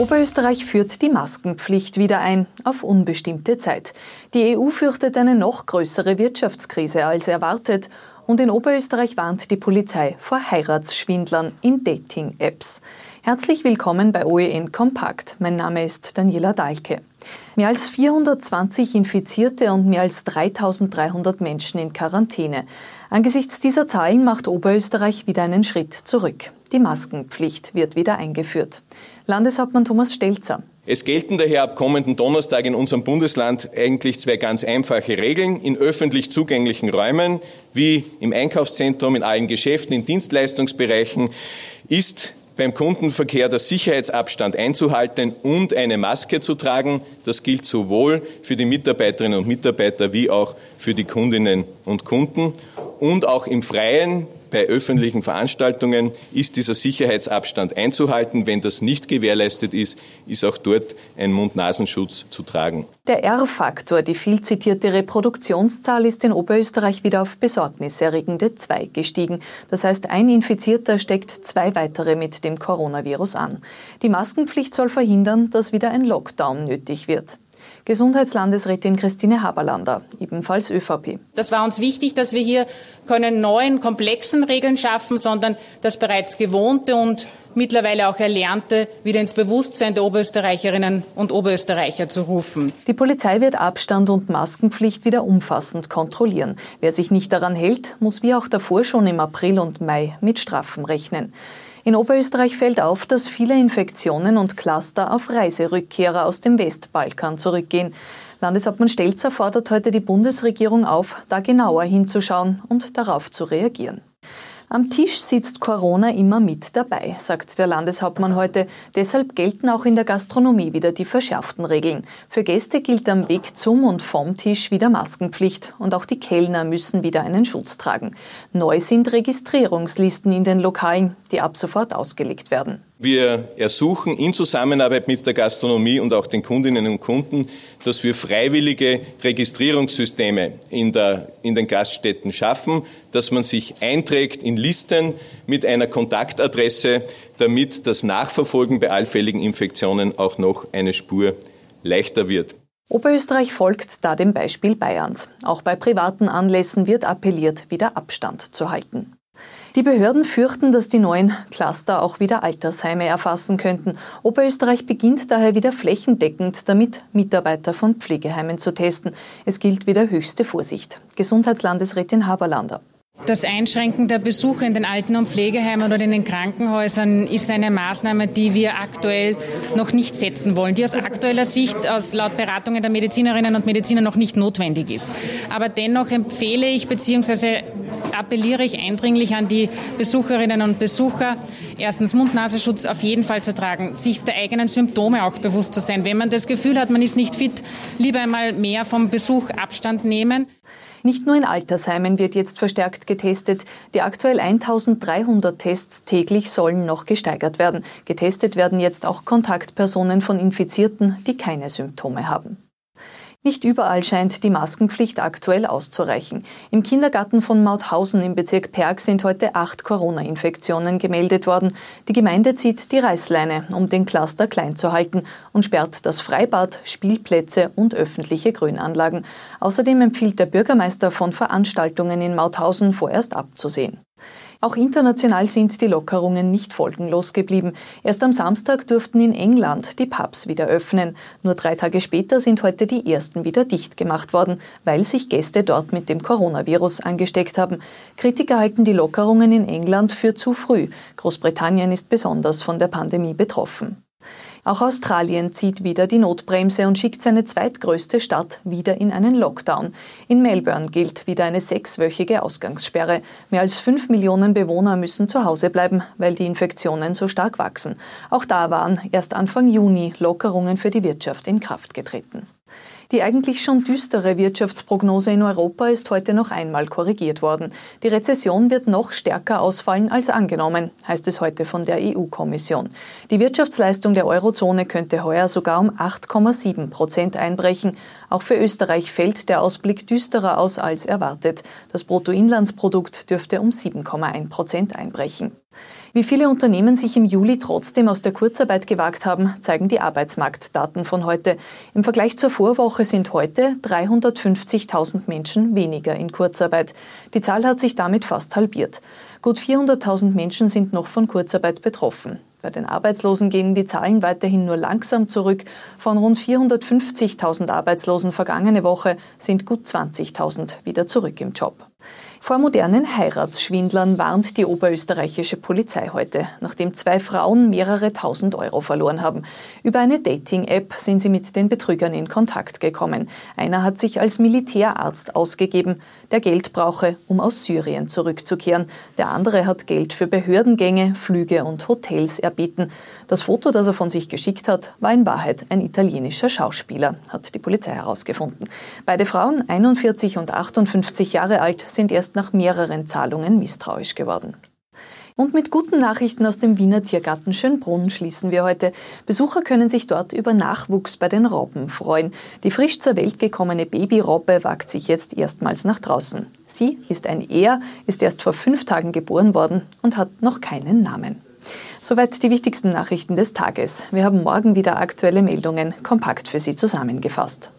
Oberösterreich führt die Maskenpflicht wieder ein, auf unbestimmte Zeit. Die EU fürchtet eine noch größere Wirtschaftskrise als erwartet und in Oberösterreich warnt die Polizei vor Heiratsschwindlern in Dating-Apps. Herzlich willkommen bei OEN Kompakt. Mein Name ist Daniela Dahlke. Mehr als 420 Infizierte und mehr als 3300 Menschen in Quarantäne. Angesichts dieser Zahlen macht Oberösterreich wieder einen Schritt zurück. Die Maskenpflicht wird wieder eingeführt. Landeshauptmann Thomas Stelzer. Es gelten daher ab kommenden Donnerstag in unserem Bundesland eigentlich zwei ganz einfache Regeln. In öffentlich zugänglichen Räumen, wie im Einkaufszentrum, in allen Geschäften, in Dienstleistungsbereichen, ist beim Kundenverkehr der Sicherheitsabstand einzuhalten und eine Maske zu tragen. Das gilt sowohl für die Mitarbeiterinnen und Mitarbeiter wie auch für die Kundinnen und Kunden. Und auch im Freien bei öffentlichen Veranstaltungen ist dieser Sicherheitsabstand einzuhalten. Wenn das nicht gewährleistet ist, ist auch dort ein Mund-Nasenschutz zu tragen. Der R-Faktor, die viel zitierte Reproduktionszahl, ist in Oberösterreich wieder auf besorgniserregende 2 gestiegen. Das heißt, ein Infizierter steckt zwei weitere mit dem Coronavirus an. Die Maskenpflicht soll verhindern, dass wieder ein Lockdown nötig wird. Gesundheitslandesrätin Christine Haberlander, ebenfalls ÖVP. Das war uns wichtig, dass wir hier keine neuen, komplexen Regeln schaffen, sondern das bereits Gewohnte und mittlerweile auch Erlernte wieder ins Bewusstsein der Oberösterreicherinnen und Oberösterreicher zu rufen. Die Polizei wird Abstand und Maskenpflicht wieder umfassend kontrollieren. Wer sich nicht daran hält, muss wie auch davor schon im April und Mai mit Strafen rechnen. In Oberösterreich fällt auf, dass viele Infektionen und Cluster auf Reiserückkehrer aus dem Westbalkan zurückgehen. Landeshauptmann Stelzer fordert heute die Bundesregierung auf, da genauer hinzuschauen und darauf zu reagieren. Am Tisch sitzt Corona immer mit dabei, sagt der Landeshauptmann heute. Deshalb gelten auch in der Gastronomie wieder die verschärften Regeln. Für Gäste gilt am Weg zum und vom Tisch wieder Maskenpflicht und auch die Kellner müssen wieder einen Schutz tragen. Neu sind Registrierungslisten in den Lokalen, die ab sofort ausgelegt werden. Wir ersuchen in Zusammenarbeit mit der Gastronomie und auch den Kundinnen und Kunden, dass wir freiwillige Registrierungssysteme in, der, in den Gaststätten schaffen, dass man sich einträgt in Listen mit einer Kontaktadresse, damit das Nachverfolgen bei allfälligen Infektionen auch noch eine Spur leichter wird. Oberösterreich folgt da dem Beispiel Bayerns. Auch bei privaten Anlässen wird appelliert, wieder Abstand zu halten. Die Behörden fürchten, dass die neuen Cluster auch wieder Altersheime erfassen könnten. Oberösterreich beginnt daher wieder flächendeckend damit, Mitarbeiter von Pflegeheimen zu testen. Es gilt wieder höchste Vorsicht. Gesundheitslandesrätin Haberlander. Das Einschränken der Besuche in den Alten- und Pflegeheimen oder in den Krankenhäusern ist eine Maßnahme, die wir aktuell noch nicht setzen wollen, die aus aktueller Sicht, aus laut Beratungen der Medizinerinnen und Mediziner noch nicht notwendig ist. Aber dennoch empfehle ich bzw. appelliere ich eindringlich an die Besucherinnen und Besucher, erstens Mund-Nasenschutz auf jeden Fall zu tragen, sich der eigenen Symptome auch bewusst zu sein. Wenn man das Gefühl hat, man ist nicht fit, lieber einmal mehr vom Besuch Abstand nehmen. Nicht nur in Altersheimen wird jetzt verstärkt getestet. Die aktuell 1300 Tests täglich sollen noch gesteigert werden. Getestet werden jetzt auch Kontaktpersonen von Infizierten, die keine Symptome haben. Nicht überall scheint die Maskenpflicht aktuell auszureichen. Im Kindergarten von Mauthausen im Bezirk Perg sind heute acht Corona-Infektionen gemeldet worden. Die Gemeinde zieht die Reißleine, um den Cluster klein zu halten und sperrt das Freibad, Spielplätze und öffentliche Grünanlagen. Außerdem empfiehlt der Bürgermeister von Veranstaltungen in Mauthausen vorerst abzusehen. Auch international sind die Lockerungen nicht folgenlos geblieben. Erst am Samstag durften in England die Pubs wieder öffnen. Nur drei Tage später sind heute die ersten wieder dicht gemacht worden, weil sich Gäste dort mit dem Coronavirus angesteckt haben. Kritiker halten die Lockerungen in England für zu früh. Großbritannien ist besonders von der Pandemie betroffen. Auch Australien zieht wieder die Notbremse und schickt seine zweitgrößte Stadt wieder in einen Lockdown. In Melbourne gilt wieder eine sechswöchige Ausgangssperre. Mehr als fünf Millionen Bewohner müssen zu Hause bleiben, weil die Infektionen so stark wachsen. Auch da waren erst Anfang Juni Lockerungen für die Wirtschaft in Kraft getreten. Die eigentlich schon düstere Wirtschaftsprognose in Europa ist heute noch einmal korrigiert worden. Die Rezession wird noch stärker ausfallen als angenommen, heißt es heute von der EU-Kommission. Die Wirtschaftsleistung der Eurozone könnte heuer sogar um 8,7 Prozent einbrechen. Auch für Österreich fällt der Ausblick düsterer aus als erwartet. Das Bruttoinlandsprodukt dürfte um 7,1 Prozent einbrechen. Wie viele Unternehmen sich im Juli trotzdem aus der Kurzarbeit gewagt haben, zeigen die Arbeitsmarktdaten von heute. Im Vergleich zur Vorwoche sind heute 350.000 Menschen weniger in Kurzarbeit. Die Zahl hat sich damit fast halbiert. Gut 400.000 Menschen sind noch von Kurzarbeit betroffen. Bei den Arbeitslosen gehen die Zahlen weiterhin nur langsam zurück. Von rund 450.000 Arbeitslosen vergangene Woche sind gut 20.000 wieder zurück im Job. Vor modernen Heiratsschwindlern warnt die oberösterreichische Polizei heute, nachdem zwei Frauen mehrere tausend Euro verloren haben. Über eine Dating-App sind sie mit den Betrügern in Kontakt gekommen. Einer hat sich als Militärarzt ausgegeben, der Geld brauche, um aus Syrien zurückzukehren. Der andere hat Geld für Behördengänge, Flüge und Hotels erbeten. Das Foto, das er von sich geschickt hat, war in Wahrheit ein italienischer Schauspieler, hat die Polizei herausgefunden. Beide Frauen, 41 und 58 Jahre alt, sind erst nach mehreren Zahlungen misstrauisch geworden. Und mit guten Nachrichten aus dem Wiener Tiergarten Schönbrunn schließen wir heute. Besucher können sich dort über Nachwuchs bei den Robben freuen. Die frisch zur Welt gekommene Babyrobbe wagt sich jetzt erstmals nach draußen. Sie ist ein Er, ist erst vor fünf Tagen geboren worden und hat noch keinen Namen. Soweit die wichtigsten Nachrichten des Tages. Wir haben morgen wieder aktuelle Meldungen kompakt für Sie zusammengefasst.